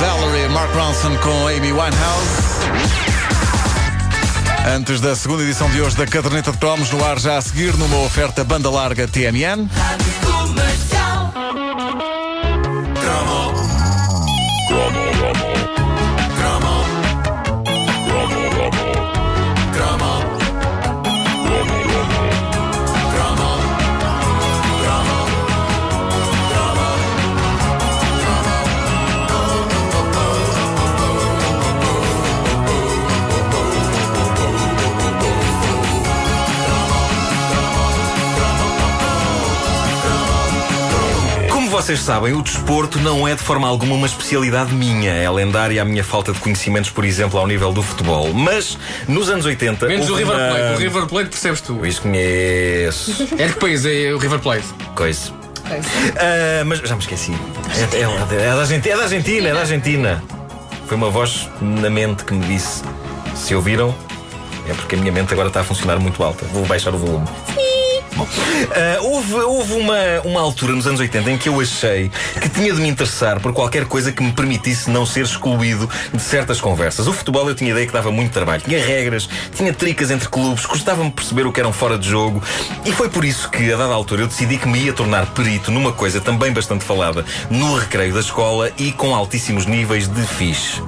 Valerie Mark Ronson com Amy Winehouse. Antes da segunda edição de hoje da Caderneta de Cromos, no ar já a seguir, numa oferta banda larga TMN. Vocês sabem, o desporto não é de forma alguma uma especialidade minha. É lendária a minha falta de conhecimentos, por exemplo, ao nível do futebol. Mas nos anos 80. Menos o River uma- Plate. O River Plate percebes tu. Isso conheço. É de que país é o River Plate? Coisa. Ah, mas já me esqueci. É, é é da Argentina, é da Argentina, é da Argentina. Foi uma voz na mente que me disse: se ouviram, é porque a minha mente agora está a funcionar muito alta. Vou baixar o volume. Bom, ah, houve, houve uma, uma altura nos anos 80 em que eu achei que tinha de me interessar por qualquer coisa que me permitisse não ser excluído de certas conversas. O futebol eu tinha ideia que dava muito trabalho. Tinha regras, tinha tricas entre clubes, custava-me perceber o que eram fora de jogo. E foi por isso que, a dada altura, eu decidi que me ia tornar perito numa coisa também bastante falada no recreio da escola e com altíssimos níveis de fixe.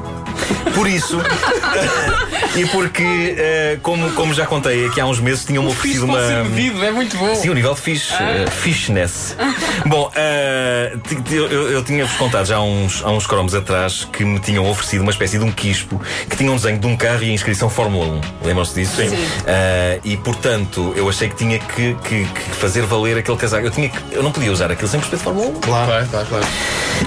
Por isso, e porque, eh, como, como já contei aqui há uns meses, tinham-me oferecido uma. ser medido, é muito bom. Sim, o nível de fish, eh, fishness. Bom, eh, eu, eu tinha-vos contado já há uns, há uns cromos atrás que me tinham oferecido uma espécie de um quispo que tinha um desenho de um carro e a inscrição Fórmula 1. Lembram-se disso? Sim. e portanto, eu achei que tinha que, que- que fazer valer aquele casaco. Eu, tinha que, eu não podia usar aquilo sem perceber de Fórmula 1. Claro, claro, claro.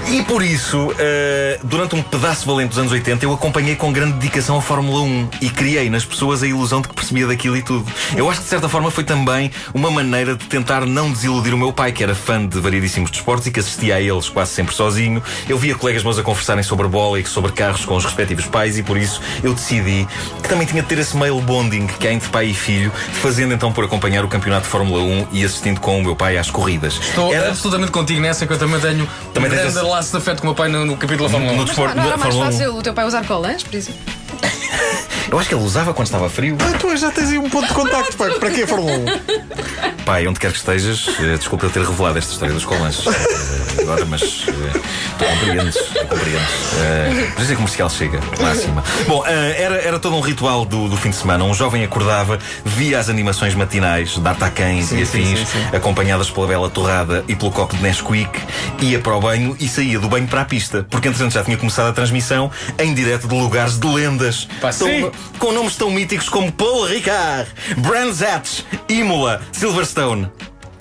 E por isso, eh, durante um pedaço valente dos anos 80, eu acompanhei com grande dedicação a Fórmula 1 e criei nas pessoas a ilusão de que percebia daquilo e tudo. Eu acho que de certa forma foi também uma maneira de tentar não desiludir o meu pai, que era fã de variedíssimos desportos e que assistia a eles quase sempre sozinho. Eu via colegas meus a conversarem sobre bola e sobre carros com os respectivos pais e por isso eu decidi que também tinha de ter esse mail bonding que há entre pai e filho, fazendo então por acompanhar o campeonato de Fórmula 1 e assistindo com o meu pai às corridas. Estou Era- absolutamente contigo nessa que eu também tenho Também um tens grande esse- laço de afeto com o meu pai no, no capítulo da Fórmula 1. no desporto não era da mais Fórmula 1. fácil o teu pai usar colãs, por exemplo? Eu acho que ele usava quando estava frio. Ah, tu já tens aí um ponto de contacto, pai. Para que a Fórmula 1? Pai, onde quer que estejas, eh, desculpa eu ter revelado esta história dos colãs eh, agora, mas eh, tu compreendes, tu compreendes. Uh, mas a comercial chega, máxima. Bom, eh, era, era todo um ritual do, do fim de semana. Um jovem acordava, via as animações matinais, D'Artacães e afins, sim, sim, sim. acompanhadas pela bela torrada e pelo copo de Nesquik, ia para o banho e saía do banho para a pista, porque entretanto já tinha começado a transmissão em direto de lugares de lendas. Pá, Tão- sim. Com nomes tão míticos como Paul Ricard, Brands Hatch, Imola, Silverstone.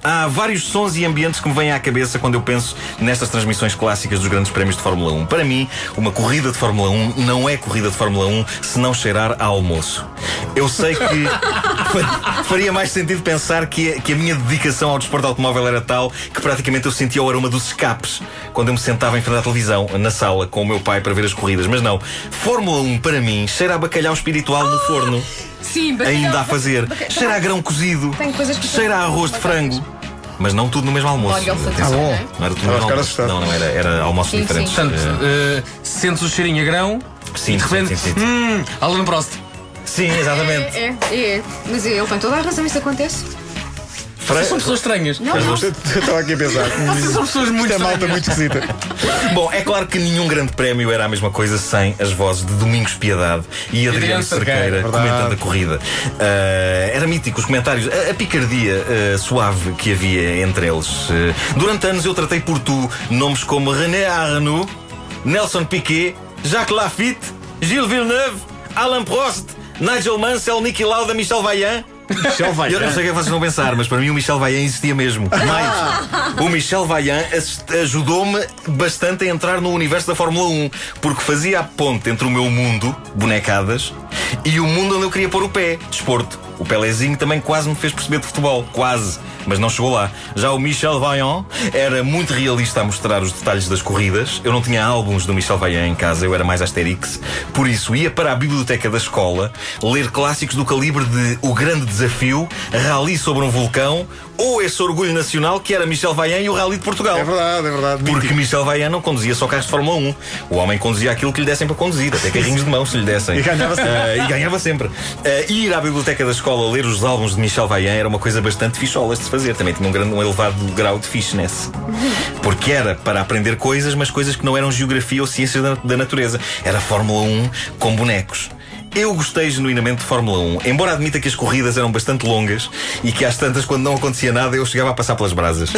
Há vários sons e ambientes que me vêm à cabeça quando eu penso nestas transmissões clássicas dos grandes prémios de Fórmula 1. Para mim, uma corrida de Fórmula 1 não é corrida de Fórmula 1 se não cheirar a almoço. Eu sei que fa- faria mais sentido pensar que a, que a minha dedicação ao desporto automóvel era tal que praticamente eu sentia o aroma dos escapes quando eu me sentava em frente à televisão, na sala, com o meu pai para ver as corridas. Mas não, Fórmula 1 para mim cheira a bacalhau espiritual no forno Sim, bacalhau. ainda a fazer. Bacalhau. Cheira a grão cozido. Tem coisas que Cheira a arroz de frango. Mas não tudo no mesmo almoço. Olha, olfato, Atenção. não é? Era tudo no mesmo almoço. Não, não era, era almoços Sim, diferentes. sim. Portanto, eh, sentes o cheirinho a grão sim, e de repente, sim, sim, sim. hum, Alan Prost. Sim, exatamente. É, é, é. Mas ele tem toda a razão, isso acontece. São pessoas estranhas. Não, não. Eu Estava aqui a pensar. Vocês são pessoas muito Isto é malta muito esquisita. Bom, é claro que nenhum grande prémio era a mesma coisa sem as vozes de Domingos Piedade e Adriano Adriano Cerqueira, verdade. comentando a corrida. Ah, era mítico os comentários, a, a picardia ah, suave que havia entre eles. Ah, durante anos eu tratei por tu nomes como René Arnoux, Nelson Piquet, Jacques Lafitte, Gilles Villeneuve, Alain Prost, Nigel Mansell, Niki Lauda, Michel Vaillant. Michel vai. Eu não sei o que é que vocês vão pensar, mas para mim o Michel Vaillant existia mesmo. Mais, o Michel Vaillant ajudou-me bastante a entrar no universo da Fórmula 1, porque fazia a ponte entre o meu mundo, bonecadas, e o mundo onde eu queria pôr o pé, desporto. O Pelézinho também quase me fez perceber de futebol, quase, mas não chegou lá. Já o Michel Vaillant era muito realista a mostrar os detalhes das corridas. Eu não tinha álbuns do Michel Vaillant em casa, eu era mais Asterix. Por isso, ia para a biblioteca da escola ler clássicos do calibre de O Grande Desafio, Rally sobre um Vulcão, ou esse orgulho nacional que era Michel Vaillant e o Rally de Portugal. É verdade, é verdade. Porque Michel Vaillant não conduzia só carros de Fórmula 1. O homem conduzia aquilo que lhe dessem para conduzir, até carrinhos de mão se lhe dessem. E ganhava sempre. Ah, e ganhava sempre. Ah, ir à biblioteca da escola ler os álbuns de Michel Vaillant era uma coisa bastante ficholas de se fazer. Também tinha um, grande, um elevado grau de fichness. Porque era para aprender coisas, mas coisas que não eram geografia ou ciências da, da natureza. Era Fórmula 1 com bonecos. Eu gostei genuinamente de Fórmula 1, embora admita que as corridas eram bastante longas e que às tantas, quando não acontecia nada, eu chegava a passar pelas brasas. Sim,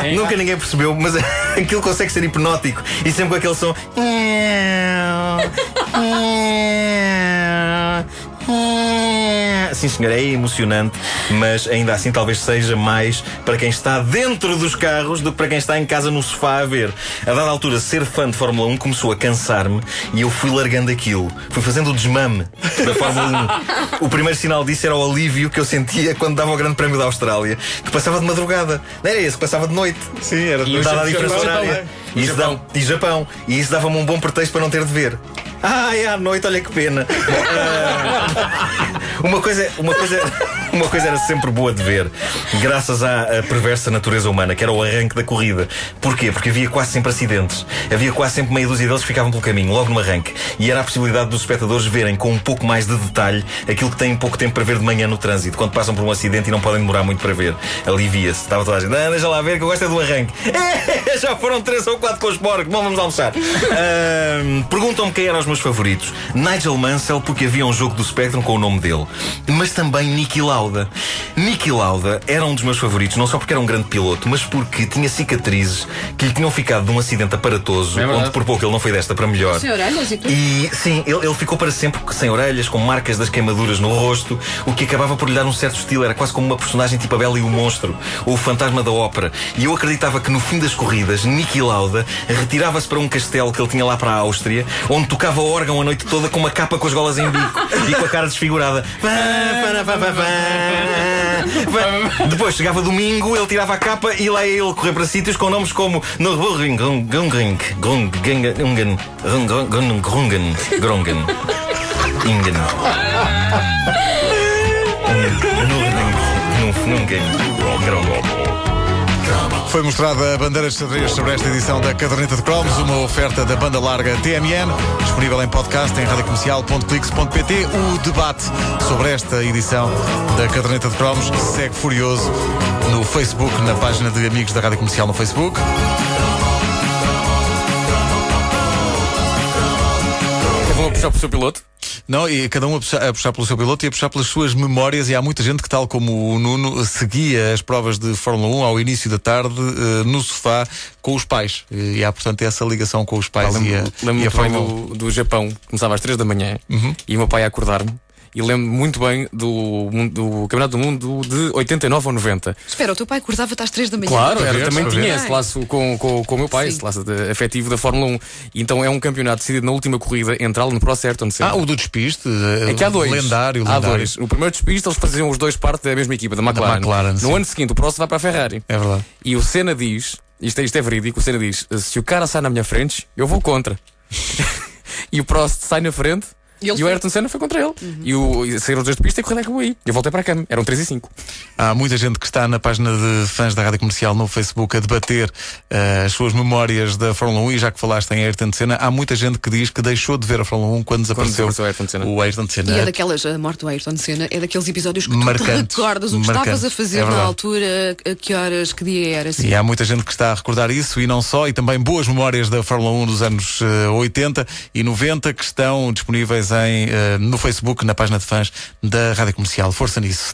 sim. Nunca ninguém percebeu, mas aquilo consegue ser hipnótico e sempre com aquele som. Sim, senhor, é emocionante, mas ainda assim talvez seja mais para quem está dentro dos carros do que para quem está em casa no sofá a ver. A dada altura, ser fã de Fórmula 1 começou a cansar-me e eu fui largando aquilo. Fui fazendo o desmame da Fórmula 1. O primeiro sinal disso era o alívio que eu sentia quando dava o Grande Prémio da Austrália, que passava de madrugada. Não era esse, que passava de noite. Sim, era E o Dada a diferença horária. é. E, Japão. dava- e Japão. E isso dava-me um bom pretexto para não ter de ver. Ah, é à noite, olha que pena. Uma, coisa, uma, coisa, uma coisa era sempre boa de ver, graças à, perversa natureza humana, que era o arranque da corrida. Porquê? Porque havia quase sempre acidentes. Havia quase sempre meia dúzia deles que ficavam pelo caminho, logo no arranque. E era a possibilidade dos espectadores verem com um pouco mais de detalhe aquilo que têm pouco tempo para ver de manhã no trânsito, quando passam por um acidente e não podem demorar muito para ver. Alivia-se. Estava toda a gente, ah, deixa lá ver que eu gosto é do arranque. É, já foram três ou quatro com os porcos, vamos almoçar. Ahm, Perguntam-me quem eram os meus favoritos. Nigel Mansell, porque havia um jogo do Spectrum com o nome dele. Mas também Niki Lauda. Niki Lauda era um dos meus favoritos, não só porque era um grande piloto, mas porque tinha cicatrizes que lhe tinham ficado de um acidente aparatoso, É onde por pouco ele não foi desta para melhor. Sem orelhas e tudo. E sim, ele, ele ficou para sempre sem orelhas, com marcas das queimaduras no rosto, o que acabava por lhe dar um certo estilo. Era quase como uma personagem tipo a Bela e o Monstro, ou o fantasma da ópera. E eu acreditava que no fim das corridas, Niki Lauda retirava-se para um castelo que ele tinha lá para a Áustria, onde tocava órgão a noite toda com uma capa com as golas em bico e com a cara desfigurada. Pá, pá, pá, pá, pá, pá. Depois chegava domingo, ele tirava a capa e lá ia ele correr para sítios com nomes como Nürburgring, Grungring, Grungen, Ungen, Grungen, Grungen, Ingen. Grungen. Foi mostrada a bandeira de xadrez sobre esta edição da Caderneta de Cromos, uma oferta da banda larga TMN, disponível em podcast em radiocomercial.clix.pt. O debate sobre esta edição da Caderneta de Cromos segue furioso no Facebook, na página de amigos da Rádio Comercial no Facebook. Vão a puxar para o seu piloto. Não, e cada um a puxar, a puxar pelo seu piloto e a puxar pelas suas memórias. E há muita gente que, tal como o Nuno, seguia as provas de Fórmula 1 ao início da tarde eh, no sofá com os pais. E há, portanto, essa ligação com os pais e a, Lembro-me e lembro a bem Fórmula 1. do, do Japão, começava às 3 da manhã e o meu pai a acordar-me. E lembro muito bem do, do Campeonato do Mundo de 89 ou 90. Espera, o teu pai acordava-te às 3 da manhã. Claro, era, ver, também tinha ver. esse laço com, com, com o meu pai, Sim. esse laço de- afetivo da Fórmula 1. E então é um campeonato decidido na última corrida entre Alan Prost e Ayrton Senna. Ah, o do despiste. eh, É que há dois. Lendário, Há lendário. dois. No primeiro despiste, eles faziam os dois parte da mesma equipa, da McLaren. McLaren, no sim. ano seguinte, o Prost vai para a Ferrari. É verdade. E o Senna diz: isto é, isto é verídico, o Senna diz: se o cara sai na minha frente, eu vou contra. e o Prost sai na frente. E E o. Ayrton Senna foi contra ele. E, o, e saíram os dois de pista e a corrida acabou aí. Eu voltei para a cama. Eram 3 e 5. Há muita gente que está na página de fãs da Rádio Comercial no Facebook a debater eh, as suas memórias da Fórmula 1 e já que falaste em Ayrton Senna, há muita gente que diz que deixou de ver a Fórmula 1 quando desapareceu desapareceu o Ayrton Senna. o Ayrton E é daquelas, a morte do Ayrton Senna, é daqueles episódios que Marcante. tu recordas o que Marcante. estavas a fazer É na altura, a que horas, que dia era. Assim. E há muita gente que está a recordar isso e não só, e também boas memórias da Fórmula 1 dos anos eh, 80 e 90 que estão disponíveis em, eh, no Facebook, na página de fãs da Rádio Comercial. Força nisso.